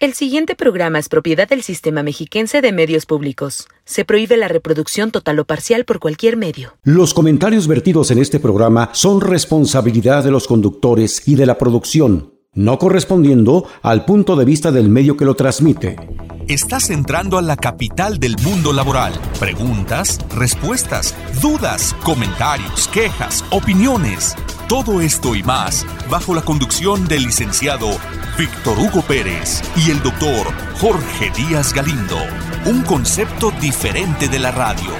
El siguiente programa es propiedad del Sistema Mexiquense de Medios Públicos. Se prohíbe la reproducción total o parcial por cualquier medio. Los comentarios vertidos en este programa son responsabilidad de los conductores y de la producción, no correspondiendo al punto de vista del medio que lo transmite. Estás entrando a la capital del mundo laboral. Preguntas, respuestas, dudas, comentarios, quejas, opiniones. Todo esto y más bajo la conducción del licenciado Víctor Hugo Pérez y el doctor Jorge Díaz Galindo. Un concepto diferente de la radio.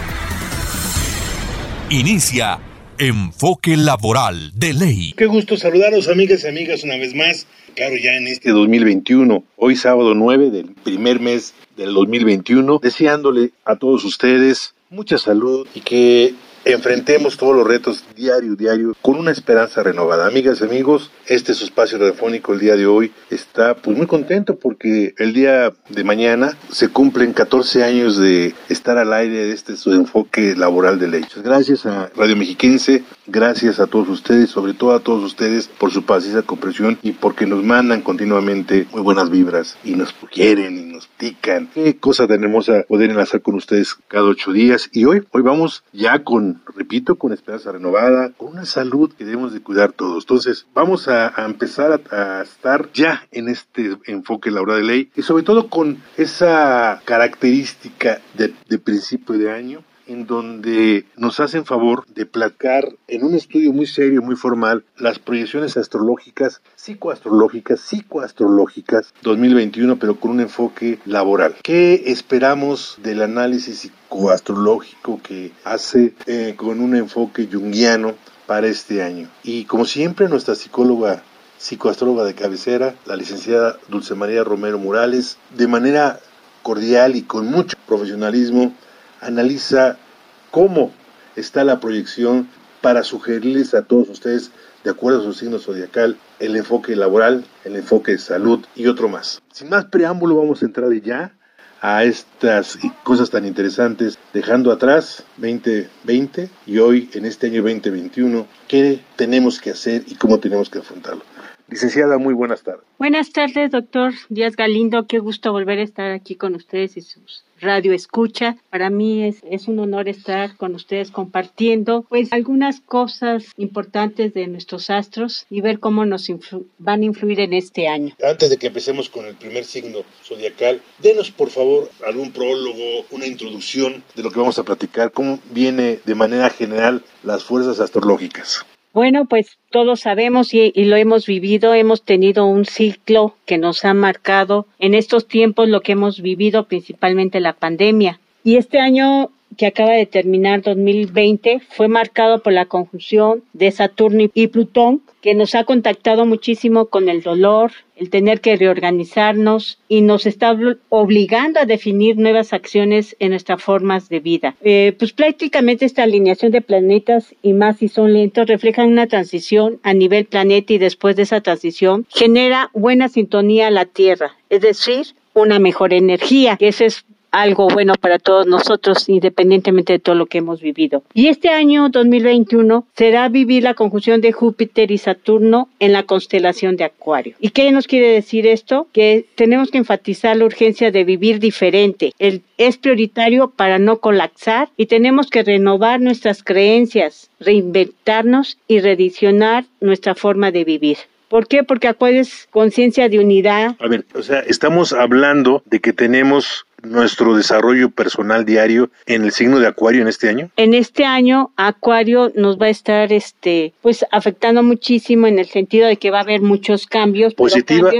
Inicia Enfoque Laboral de Ley. Qué gusto saludaros amigas y amigas una vez más. Claro, ya en este 2021, hoy sábado 9 del primer mes del 2021, deseándole a todos ustedes mucha salud y que enfrentemos todos los retos diario, diario, con una esperanza renovada. Amigas y amigos, este es su espacio radiofónico el día de hoy. Está pues muy contento porque el día de mañana se cumplen 14 años de estar al aire de este su enfoque laboral de ley. Gracias a Radio Mexiquense, gracias a todos ustedes, sobre todo a todos ustedes por su paciencia, comprensión y porque nos mandan continuamente muy buenas vibras y nos quieren y nos pican. Qué cosa tan hermosa poder enlazar con ustedes cada ocho días y hoy, hoy vamos ya con repito, con esperanza renovada, con una salud que debemos de cuidar todos. Entonces, vamos a, empezar a, estar ya en este enfoque laboral de ley y sobre todo con esa característica de principio de año en donde nos hacen favor de placar en un estudio muy serio, muy formal, las proyecciones astrológicas, psicoastrológicas, psicoastrológicas 2021, pero con un enfoque laboral. ¿Qué esperamos del análisis psicoastrológico que hace eh, con un enfoque junguiano para este año? Y como siempre, nuestra psicóloga psicoastróloga de cabecera, la licenciada Dulce María Romero Morales, de manera cordial y con mucho profesionalismo, analiza cómo está la proyección para sugerirles a todos ustedes, de acuerdo a su signo zodiacal, el enfoque laboral, el enfoque de salud y otro más. Sin más preámbulo, vamos a entrar ya a estas cosas tan interesantes, dejando atrás 2020 y hoy en este año 2021, qué tenemos que hacer y cómo tenemos que afrontarlo. Licenciada, muy buenas tardes. Buenas tardes, doctor Díaz Galindo. Qué gusto volver a estar aquí con ustedes y sus radio escucha. Para mí es, es un honor estar con ustedes compartiendo pues algunas cosas importantes de nuestros astros y ver cómo nos van a influir en este año. Antes de que empecemos con el primer signo zodiacal, denos por favor algún prólogo, una introducción de lo que vamos a platicar, cómo viene de manera general las fuerzas astrológicas. Bueno, pues todos sabemos y, lo hemos vivido, hemos tenido un ciclo que nos ha marcado en estos tiempos lo que hemos vivido, principalmente la pandemia. Y este año que acaba de terminar 2020 fue marcado por la conjunción de Saturno y Plutón, que nos ha contactado muchísimo con el dolor, el tener que reorganizarnos y nos está obligando a definir nuevas acciones en nuestras formas de vida. Eh, pues prácticamente esta alineación de planetas y más si son lentos reflejan una transición a nivel planeta y después de esa transición genera buena sintonía a la Tierra, es decir, una mejor energía, que ese es algo bueno para todos nosotros, independientemente de todo lo que hemos vivido. Y este año 2021 será vivir la conjunción de Júpiter y Saturno en la constelación de Acuario. ¿Y qué nos quiere decir esto? Que tenemos que enfatizar la urgencia de vivir diferente. El, es prioritario para no colapsar y tenemos que renovar nuestras creencias, reinventarnos y redicionar nuestra forma de vivir. ¿Por qué? Porque Acuario es conciencia de unidad. A ver, o sea, estamos hablando de que tenemos nuestro desarrollo personal diario en el signo de Acuario en este año? En este año Acuario nos va a estar este pues afectando muchísimo en el sentido de que va a haber muchos cambios, positiva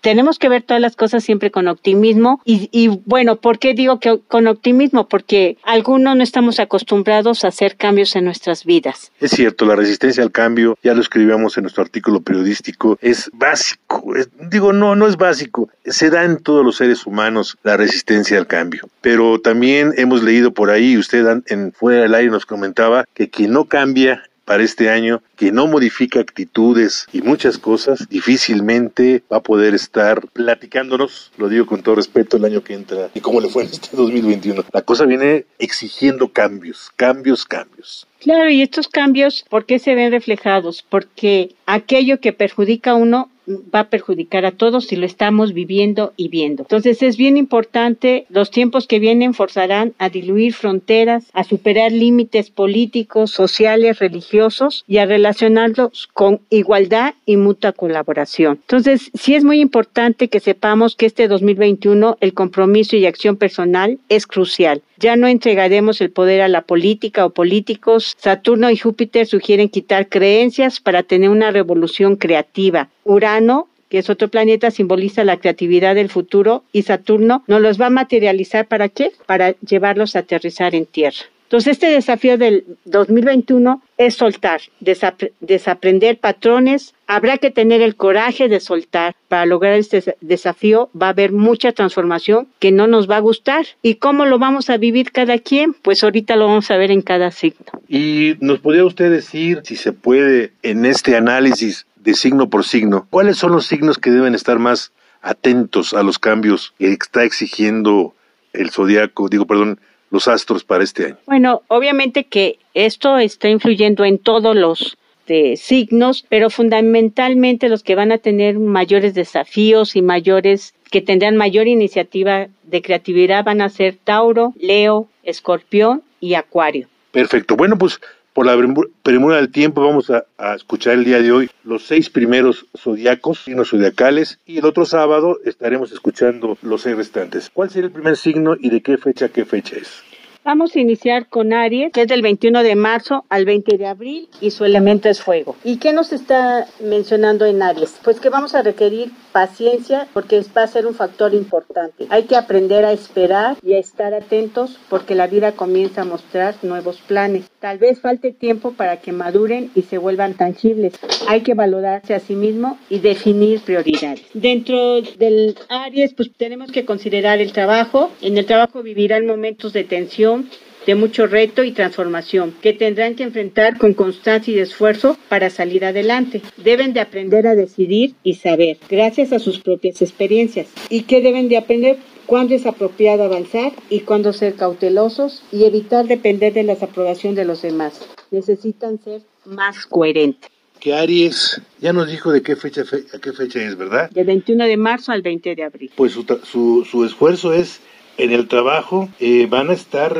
tenemos que ver todas las cosas siempre con optimismo y, bueno, ¿por qué digo que con optimismo? Porque algunos no estamos acostumbrados a hacer cambios en nuestras vidas. Es cierto, la resistencia al cambio, ya lo escribíamos en nuestro artículo periodístico, es básico, digo, no, no es básico, se da en todos los seres humanos la resistencia al cambio, pero también hemos leído por ahí, usted en fuera del aire nos comentaba que quien no cambia para este año que no modifica actitudes y muchas cosas, difícilmente va a poder estar platicándonos, lo digo con todo respeto, el año que entra y cómo le fue en este 2021. La cosa viene exigiendo cambios, cambios, cambios. Claro, y estos cambios, ¿por qué se ven reflejados? Porque aquello que perjudica a uno va a perjudicar a todos y lo estamos viviendo y viendo. Entonces es bien importante, los tiempos que vienen forzarán a diluir fronteras, a superar límites políticos, sociales, religiosos y a relacionarlos con igualdad y mutua colaboración. Entonces sí es muy importante que sepamos que este 2021 el compromiso y acción personal es crucial. Ya no entregaremos el poder a la política o políticos. Saturno y Júpiter sugieren quitar creencias para tener una revolución creativa. Urano que es otro planeta, simboliza la creatividad del futuro y Saturno nos los va a materializar para qué? Para llevarlos a aterrizar en Tierra. Entonces, este desafío del 2021 es soltar, desaprender patrones. Habrá que tener el coraje de soltar. Para lograr este desafío va a haber mucha transformación que no nos va a gustar. ¿Y cómo lo vamos a vivir cada quien? Pues ahorita lo vamos a ver en cada signo. ¿Y nos podría usted decir, si se puede, en este análisis de signo por signo, cuáles son los signos que deben estar más atentos a los cambios que está exigiendo el zodiaco, digo, perdón, los astros para este año? Bueno, obviamente que esto está influyendo en todos los de signos, pero fundamentalmente los que van a tener mayores desafíos y mayores que tendrán mayor iniciativa de creatividad van a ser Tauro, Leo, Escorpión y Acuario. Perfecto. Bueno, pues por la premura del tiempo vamos a, escuchar el día de hoy los seis primeros zodiacos, signos zodiacales, y el otro sábado estaremos escuchando los seis restantes. ¿Cuál será el primer signo y de qué fecha qué fecha es? Vamos a iniciar con Aries, que es del 21 de marzo al 20 de abril y su elemento es fuego. ¿Y qué nos está mencionando en Aries? Pues que vamos a requerir paciencia porque va a ser un factor importante. Hay que aprender a esperar y a estar atentos porque la vida comienza a mostrar nuevos planes. Tal vez falte tiempo para que maduren y se vuelvan tangibles. Hay que valorarse a sí mismo y definir prioridades. Dentro del Aries, pues tenemos que considerar el trabajo. En el trabajo vivirán momentos de tensión de mucho reto y transformación que tendrán que enfrentar con constancia y esfuerzo para salir adelante. Deben de aprender a decidir y saber, gracias a sus propias experiencias. ¿Y qué deben de aprender? Cuándo es apropiado avanzar y cuándo ser cautelosos y evitar depender de la aprobación de los demás. Necesitan ser más coherentes. Que Aries ya nos dijo de qué fecha, fe, a qué fecha es, ¿verdad? Del 21 de marzo al 20 de abril. Pues su, su, su esfuerzo es en el trabajo eh, van a estar,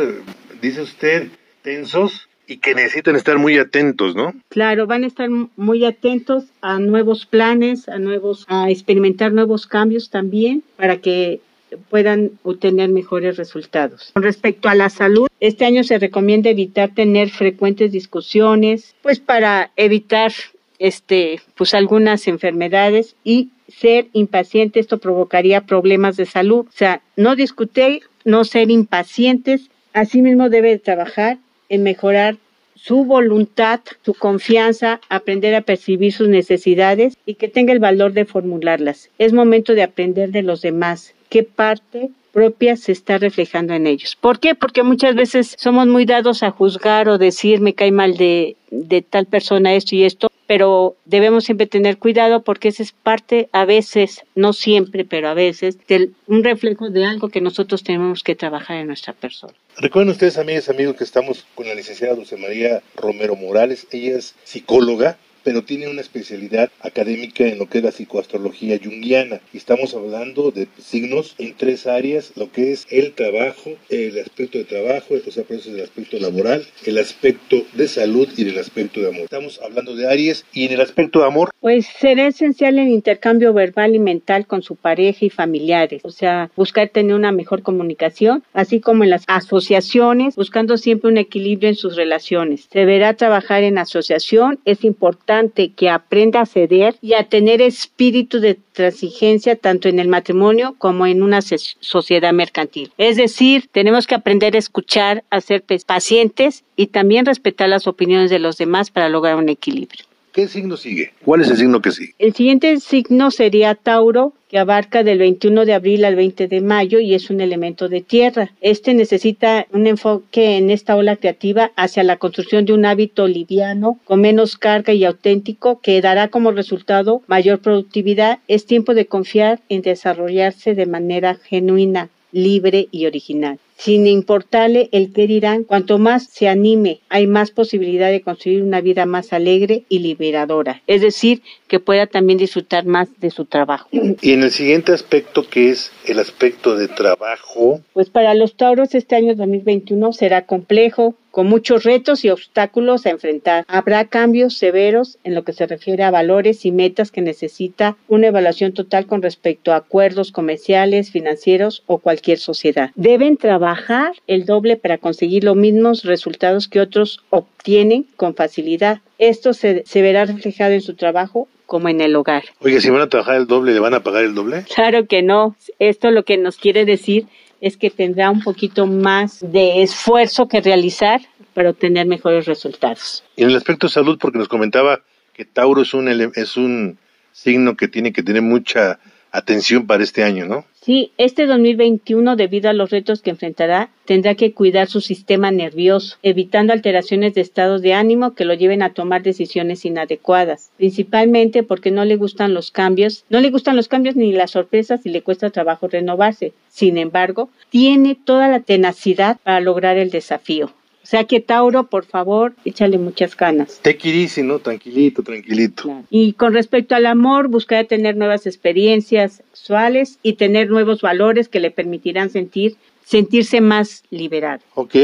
dice usted, tensos y que necesitan estar muy atentos, ¿no? Claro, van a estar muy atentos a nuevos planes, a nuevos, a experimentar nuevos cambios también para que puedan obtener mejores resultados. Con respecto a la salud, este año se recomienda evitar tener frecuentes discusiones, pues para evitar este, pues algunas enfermedades y ser impaciente, esto provocaría problemas de salud. O sea, no discutir, no ser impacientes, asimismo debe trabajar en mejorar su voluntad, su confianza, aprender a percibir sus necesidades y que tenga el valor de formularlas. Es momento de aprender de los demás qué parte propia se está reflejando en ellos. ¿Por qué? Porque muchas veces somos muy dados a juzgar o decir me cae mal de, de tal persona esto y esto, pero debemos siempre tener cuidado porque esa es parte, a veces, no siempre, pero a veces, de un reflejo de algo que nosotros tenemos que trabajar en nuestra persona. Recuerden ustedes, amigas amigos, que estamos con la licenciada Dulce María Romero Morales. Ella es psicóloga, pero tiene una especialidad académica en lo que es la psicoastrología junguiana. Y estamos hablando de signos en tres áreas, lo que es el trabajo, el aspecto de trabajo, o sea, es el aspecto laboral, el aspecto de salud y el aspecto de amor. Estamos hablando de Aries y en el aspecto de amor. Pues será esencial el intercambio verbal y mental con su pareja y familiares, o sea, buscar tener una mejor comunicación, así como en las asociaciones, buscando siempre un equilibrio en sus relaciones. Se deberá trabajar en asociación, es importante que aprenda a ceder y a tener espíritu de transigencia tanto en el matrimonio como en una sociedad mercantil. Es decir, tenemos que aprender a escuchar, a ser pacientes y también respetar las opiniones de los demás para lograr un equilibrio. ¿Qué signo sigue? ¿Cuál es el signo que sigue? El siguiente signo sería Tauro, que abarca del 21 de abril al 20 de mayo y es un elemento de tierra. Este necesita un enfoque en esta ola creativa hacia la construcción de un hábito liviano, con menos carga y auténtico, que dará como resultado mayor productividad. Es tiempo de confiar en desarrollarse de manera genuina, libre y original sin importarle el qué dirán. Cuanto más se anime, hay más posibilidad de construir una vida más alegre y liberadora. Es decir, que pueda también disfrutar más de su trabajo. Y en el siguiente aspecto, que es el aspecto de trabajo. Pues para los tauros este año 2021 será complejo, con muchos retos y obstáculos a enfrentar. Habrá cambios severos en lo que se refiere a valores y metas que necesita una evaluación total con respecto a acuerdos comerciales, financieros o cualquier sociedad. Deben trabajar el doble para conseguir los mismos resultados que otros obtienen con facilidad. Esto se, se verá reflejado en su trabajo como en el hogar. Oye, si van a trabajar el doble, ¿le van a pagar el doble? Claro que no. Esto lo que nos quiere decir es que tendrá un poquito más de esfuerzo que realizar para obtener mejores resultados. Y en el aspecto de salud, porque nos comentaba que Tauro es un, es un signo que tiene que tener mucha atención para este año, ¿no? Sí, este 2021, debido a los retos que enfrentará, tendrá que cuidar su sistema nervioso, evitando alteraciones de estados de ánimo que lo lleven a tomar decisiones inadecuadas, principalmente porque no le gustan los cambios, no le gustan los cambios ni las sorpresas y le cuesta trabajo renovarse. Sin embargo, tiene toda la tenacidad para lograr el desafío. O sea que Tauro, por favor, échale muchas ganas. Te easy, ¿no? Tranquilito, tranquilito. Claro. Y con respecto al amor, buscará tener nuevas experiencias sexuales y tener nuevos valores que le permitirán sentir, sentirse más liberado. Ok,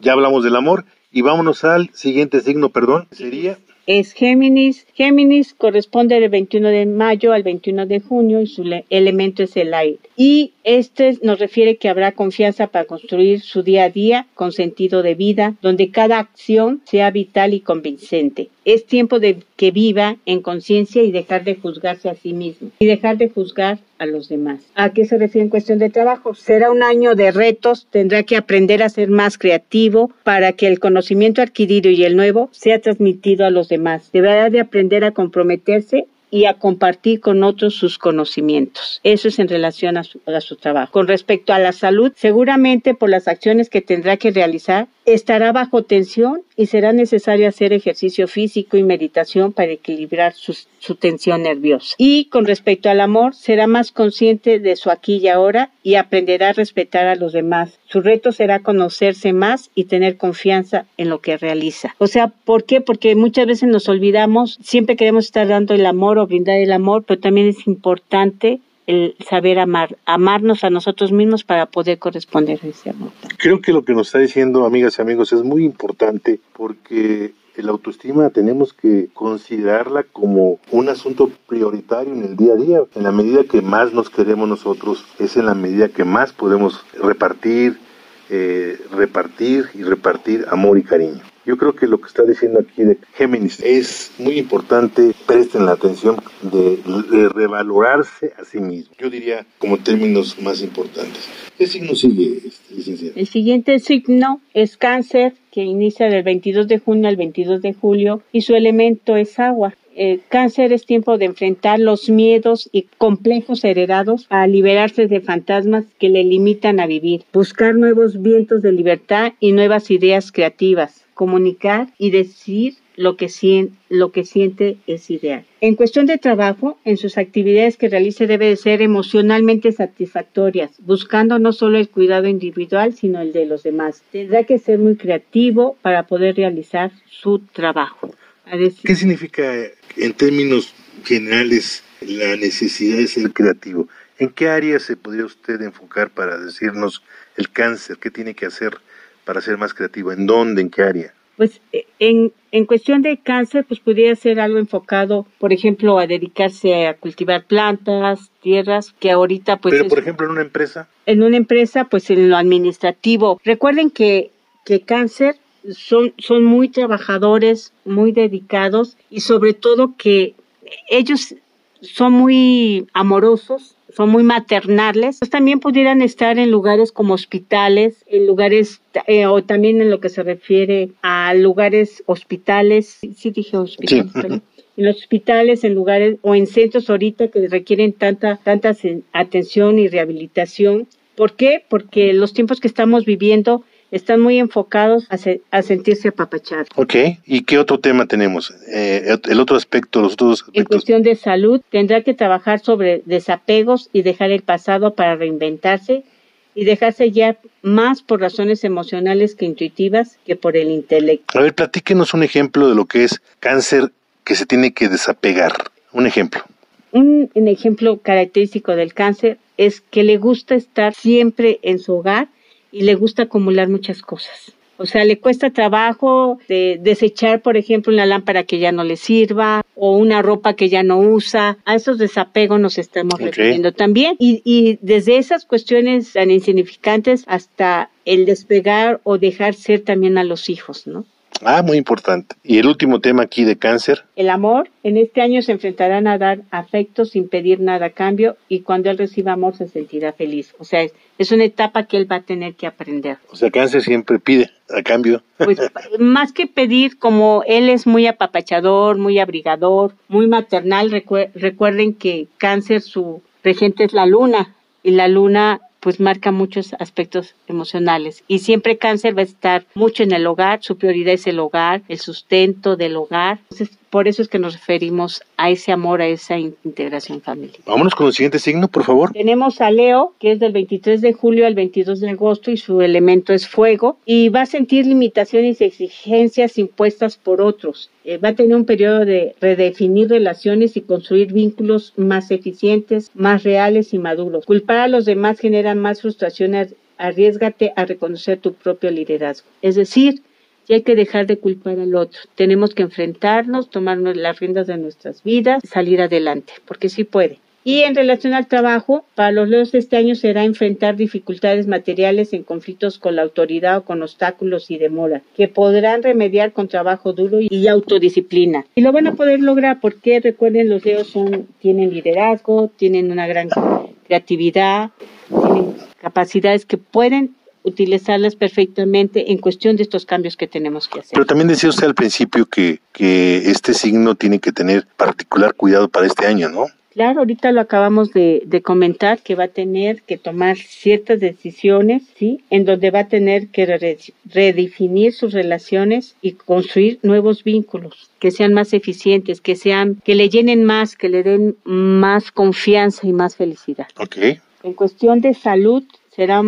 ya hablamos del amor y vámonos al siguiente signo, perdón, sería es Géminis. Géminis corresponde del 21 de mayo al 21 de junio y su elemento es el aire. Y este nos refiere que habrá confianza para construir su día a día con sentido de vida, donde cada acción sea vital y convincente. Es tiempo de que viva en conciencia y dejar de juzgarse a sí mismo y dejar de juzgar a los demás. ¿A qué se refiere en cuestión de trabajo? Será un año de retos, tendrá que aprender a ser más creativo para que el conocimiento adquirido y el nuevo sea transmitido a los demás. Deberá de aprender a comprometerse y a compartir con otros sus conocimientos. Eso es en relación a su, trabajo. Con respecto a la salud, seguramente por las acciones que tendrá que realizar, estará bajo tensión y será necesario hacer ejercicio físico y meditación para equilibrar su, su, tensión nerviosa. Y con respecto al amor, será más consciente de su aquí y ahora y aprenderá a respetar a los demás. Su reto será conocerse más y tener confianza en lo que realiza. O sea, ¿por qué? Porque muchas veces nos olvidamos, siempre queremos estar dando el amor brindar el amor, pero también es importante el saber amar, amarnos a nosotros mismos para poder corresponder a ese amor. Creo que lo que nos está diciendo, amigas y amigos, es muy importante porque el autoestima tenemos que considerarla como un asunto prioritario en el día a día. En la medida que más nos queremos nosotros, es en la medida que más podemos repartir, eh, repartir y repartir amor y cariño. Yo creo que lo que está diciendo aquí de Géminis es muy importante, presten la atención de, revalorarse a sí mismo. Yo diría como términos más importantes. ¿Qué signo sigue, este, licenciado? El siguiente signo es cáncer, que inicia del 22 de junio al 22 de julio y su elemento es agua. Cáncer es tiempo de enfrentar los miedos y complejos heredados a liberarse de fantasmas que le limitan a vivir, buscar nuevos vientos de libertad y nuevas ideas creativas, comunicar y decir lo que, siente, lo que siente es ideal. En cuestión de trabajo, en sus actividades que realice debe de ser emocionalmente satisfactorias, buscando no solo el cuidado individual, sino el de los demás. Tendrá que ser muy creativo para poder realizar su trabajo. ¿Qué significa en términos generales la necesidad de ser creativo? ¿En qué área se podría usted enfocar para decirnos el cáncer? ¿Qué tiene que hacer para ser más creativo? ¿En dónde? ¿En qué área? Pues en, en cuestión de cáncer, pues podría ser algo enfocado, por ejemplo, a dedicarse a cultivar plantas, tierras, que ahorita pues... Pero, por ejemplo, en una empresa. En una empresa, pues en lo administrativo. Recuerden que, que cáncer son, son muy trabajadores, muy dedicados y sobre todo que ellos son muy amorosos, son muy maternales, pues también pudieran estar en lugares como hospitales, en lugares, eh, o también en lo que se refiere a lugares hospitales, sí dije hospitales, sí. en los hospitales, en lugares o en centros ahorita que requieren tanta, tanta atención y rehabilitación. ¿Por qué? Porque los tiempos que estamos viviendo están muy enfocados a, se, a sentirse apapachados. Ok, ¿y qué otro tema tenemos? Eh, el otro aspecto, los otros aspectos. En cuestión de salud, tendrá que trabajar sobre desapegos y dejar el pasado para reinventarse y dejarse ya más por razones emocionales que intuitivas que por el intelecto. A ver, platíquenos un ejemplo de lo que es cáncer que se tiene que desapegar. Un ejemplo. Un, un ejemplo característico del cáncer es que le gusta estar siempre en su hogar y le gusta acumular muchas cosas. O sea, le cuesta trabajo de desechar, por ejemplo, una lámpara que ya no le sirva o una ropa que ya no usa. A esos desapegos nos estamos refiriendo también. Y, y desde esas cuestiones tan insignificantes hasta el despegar o dejar ser también a los hijos, ¿no? Ah, muy importante. Y el último tema aquí de cáncer. El amor. En este año se enfrentarán a dar afecto sin pedir nada a cambio y cuando él reciba amor se sentirá feliz. O sea, es, es una etapa que él va a tener que aprender. O sea, cáncer siempre pide a cambio. Pues más que pedir, como él es muy apapachador, muy abrigador, muy maternal, recuerden que cáncer su regente es la luna y la luna pues marca muchos aspectos emocionales. Y siempre cáncer va a estar mucho en el hogar, su prioridad es el hogar, el sustento del hogar. Entonces, por eso es que nos referimos a ese amor, a esa integración familiar. Vámonos con el siguiente signo, por favor. Tenemos a Leo, que es del 23 de julio al 22 de agosto y su elemento es fuego y va a sentir limitaciones y exigencias impuestas por otros. Eh, va a tener un periodo de redefinir relaciones y construir vínculos más eficientes, más reales y maduros. Culpar a los demás genera más frustración. Arriesgate a reconocer tu propio liderazgo. Es decir, y hay que dejar de culpar al otro. Tenemos que enfrentarnos, tomarnos las riendas de nuestras vidas, salir adelante, porque sí puede. Y en relación al trabajo, para los leos de este año será enfrentar dificultades materiales en conflictos con la autoridad o con obstáculos y demora, que podrán remediar con trabajo duro y autodisciplina. Y lo van a poder lograr porque recuerden los leos son, tienen liderazgo, tienen una gran creatividad, tienen capacidades que pueden utilizarlas perfectamente en cuestión de estos cambios que tenemos que hacer. Pero también decía usted al principio que, que este signo tiene que tener particular cuidado para este año, ¿no? Claro, ahorita lo acabamos de, de, comentar que va a tener que tomar ciertas decisiones, ¿sí? En donde va a tener que re, redefinir sus relaciones y construir nuevos vínculos que sean más eficientes, que sean, que le llenen más, que le den más confianza y más felicidad. Ok. En cuestión de salud, será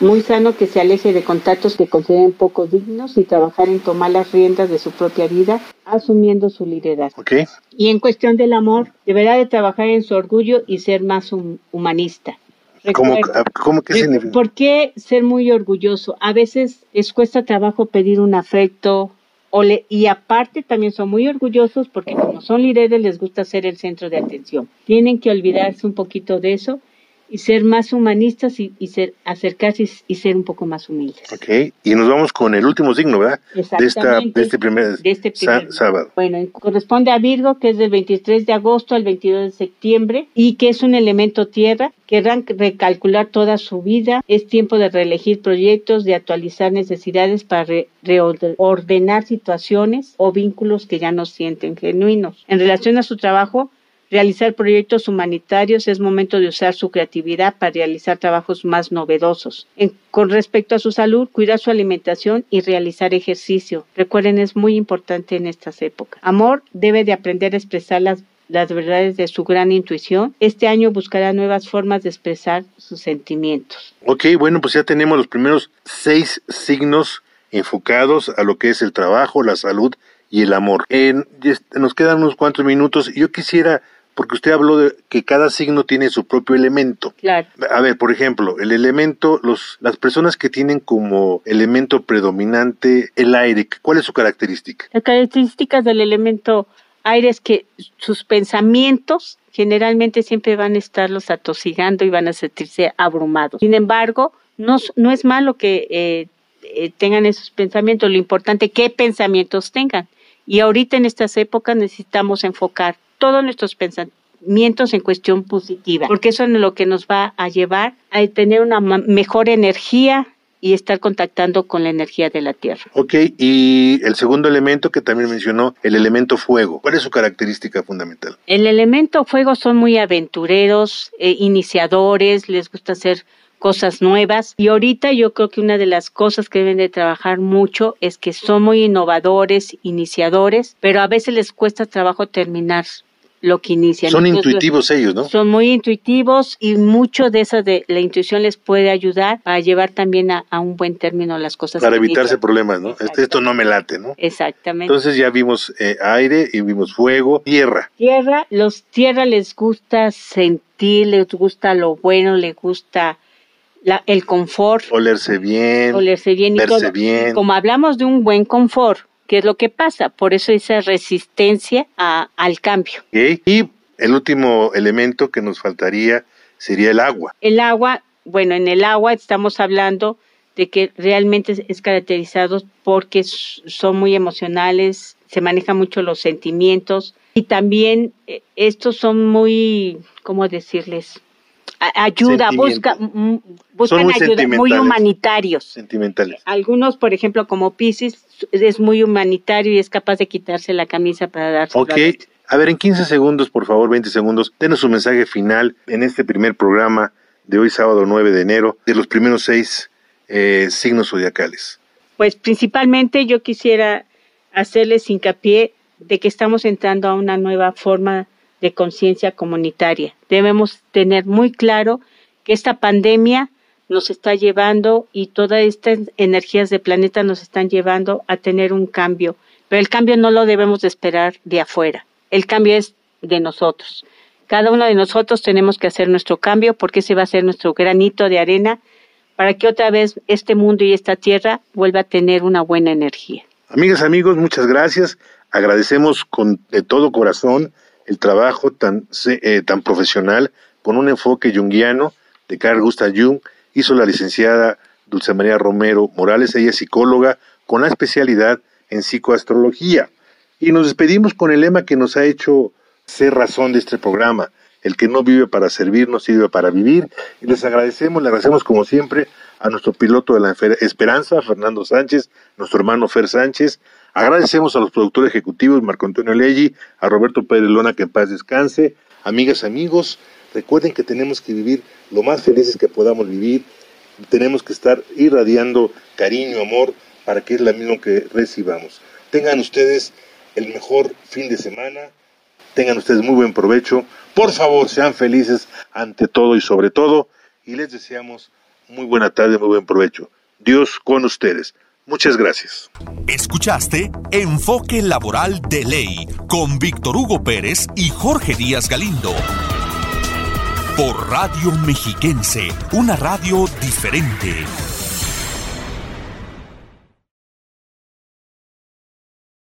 muy sano que se aleje de contactos que consideren poco dignos y trabajar en tomar las riendas de su propia vida, asumiendo su liderazgo. Okay. Y en cuestión del amor, deberá de trabajar en su orgullo y ser más un, humanista. ¿Cómo, ¿Cómo que significa? ¿Por qué ser muy orgulloso? A veces les cuesta trabajo pedir un afecto, o le, y aparte también son muy orgullosos porque como son líderes les gusta ser el centro de atención. Tienen que olvidarse un poquito de eso y ser más humanistas y, y ser acercarse y, y, ser un poco más humildes. Ok, y nos vamos con el último signo, ¿verdad? Exactamente. De, esta, de este primer, de este primer sábado. Bueno, corresponde a Virgo, que es del 23 de agosto al 22 de septiembre y que es un elemento tierra. Querrán recalcular toda su vida. Es tiempo de reelegir proyectos, de actualizar necesidades para re reordenar situaciones o vínculos que ya no sienten genuinos. En relación a su trabajo, realizar proyectos humanitarios, es momento de usar su creatividad para realizar trabajos más novedosos. En, con respecto a su salud, cuidar su alimentación y realizar ejercicio. Recuerden, es muy importante en estas épocas. Amor debe de aprender a expresar las las verdades de su gran intuición, este año buscará nuevas formas de expresar sus sentimientos. Ok, bueno, pues ya tenemos los primeros seis signos enfocados a lo que es el trabajo, la salud y el amor. Nos quedan unos cuantos minutos. Yo quisiera porque usted habló de que cada signo tiene su propio elemento. Claro. A ver, por ejemplo, el elemento, los, las personas que tienen como elemento predominante el aire, ¿cuál es su característica? Las características del elemento aire es que sus pensamientos generalmente siempre van a estarlos atosigando y van a sentirse abrumados. Sin embargo, no, no es malo que eh, eh, tengan esos pensamientos, lo importante qué pensamientos tengan. Y ahorita en estas épocas necesitamos enfocar todos nuestros pensamientos en cuestión positiva, porque eso es lo que nos va a llevar a tener una mejor energía y estar contactando con la energía de la Tierra. Ok, y el segundo elemento que también mencionó, el elemento fuego. ¿Cuál es su característica fundamental? El elemento fuego son muy aventureros, eh, iniciadores, les gusta hacer cosas nuevas y ahorita yo creo que una de las cosas que deben de trabajar mucho es que son muy innovadores, iniciadores, pero a veces les cuesta trabajo terminar lo que inician. Son intuitivos ellos, ¿no? Son muy intuitivos y mucho de eso de la intuición les puede ayudar a llevar también a, un buen término las cosas. Para evitarse problemas, ¿no? Este, esto no me late, ¿no? Exactamente. Entonces ya vimos eh, aire y vimos fuego, tierra. Tierra, los tierra les gusta sentir, les gusta lo bueno, les gusta el confort. Olerse bien. Olerse bien verse bien. Como hablamos de un buen confort, ¿qué es lo que pasa? Por eso esa resistencia al cambio. Y el último elemento que nos faltaría sería el agua. El agua, bueno, en el agua estamos hablando de que realmente es caracterizado porque son muy emocionales, se manejan mucho los sentimientos y también eh, estos son muy, ¿cómo decirles? Ayuda, busca, buscan ayuda, muy humanitarios. Sentimentales. Algunos, por ejemplo, como Pisces, es muy humanitario y es capaz de quitarse la camisa para darse Ok, a ver, en 15 segundos, por favor, 20 segundos, denos un mensaje final en este primer programa de hoy, sábado 9 de enero, de los primeros seis eh, signos zodiacales. Pues principalmente yo quisiera hacerles hincapié de que estamos entrando a una nueva forma de conciencia comunitaria. Debemos tener muy claro que esta pandemia nos está llevando y todas estas energías del planeta nos están llevando a tener un cambio. Pero el cambio no lo debemos de esperar de afuera. El cambio es de nosotros. Cada uno de nosotros tenemos que hacer nuestro cambio porque ese va a ser nuestro granito de arena para que otra vez este mundo y esta tierra vuelva a tener una buena energía. Amigas, amigos, muchas gracias. Agradecemos con de todo corazón el trabajo tan, eh, tan profesional con un enfoque junguiano de Carl Gustav Jung hizo la licenciada Dulce María Romero Morales, ella es psicóloga con la especialidad en psicoastrología. Y nos despedimos con el lema que nos ha hecho ser razón de este programa, el que no vive para servir, no sirve para vivir. Y les agradecemos, le agradecemos como siempre a nuestro piloto de la Esperanza, Fernando Sánchez, nuestro hermano Fer Sánchez, Agradecemos a los productores ejecutivos, Marco Antonio Leggi, a Roberto Pérez Lona, que en paz descanse. Amigas, amigos, recuerden que tenemos que vivir lo más felices que podamos vivir. Tenemos que estar irradiando cariño, amor, para que es la misma que recibamos. Tengan ustedes el mejor fin de semana. Tengan ustedes muy buen provecho. Por favor, sean felices ante todo y sobre todo. Y les deseamos muy buena tarde, muy buen provecho. Dios con ustedes. Muchas gracias. Escuchaste Enfoque Laboral de Ley con Víctor Hugo Pérez y Jorge Díaz Galindo. Por Radio Mexiquense, una radio diferente.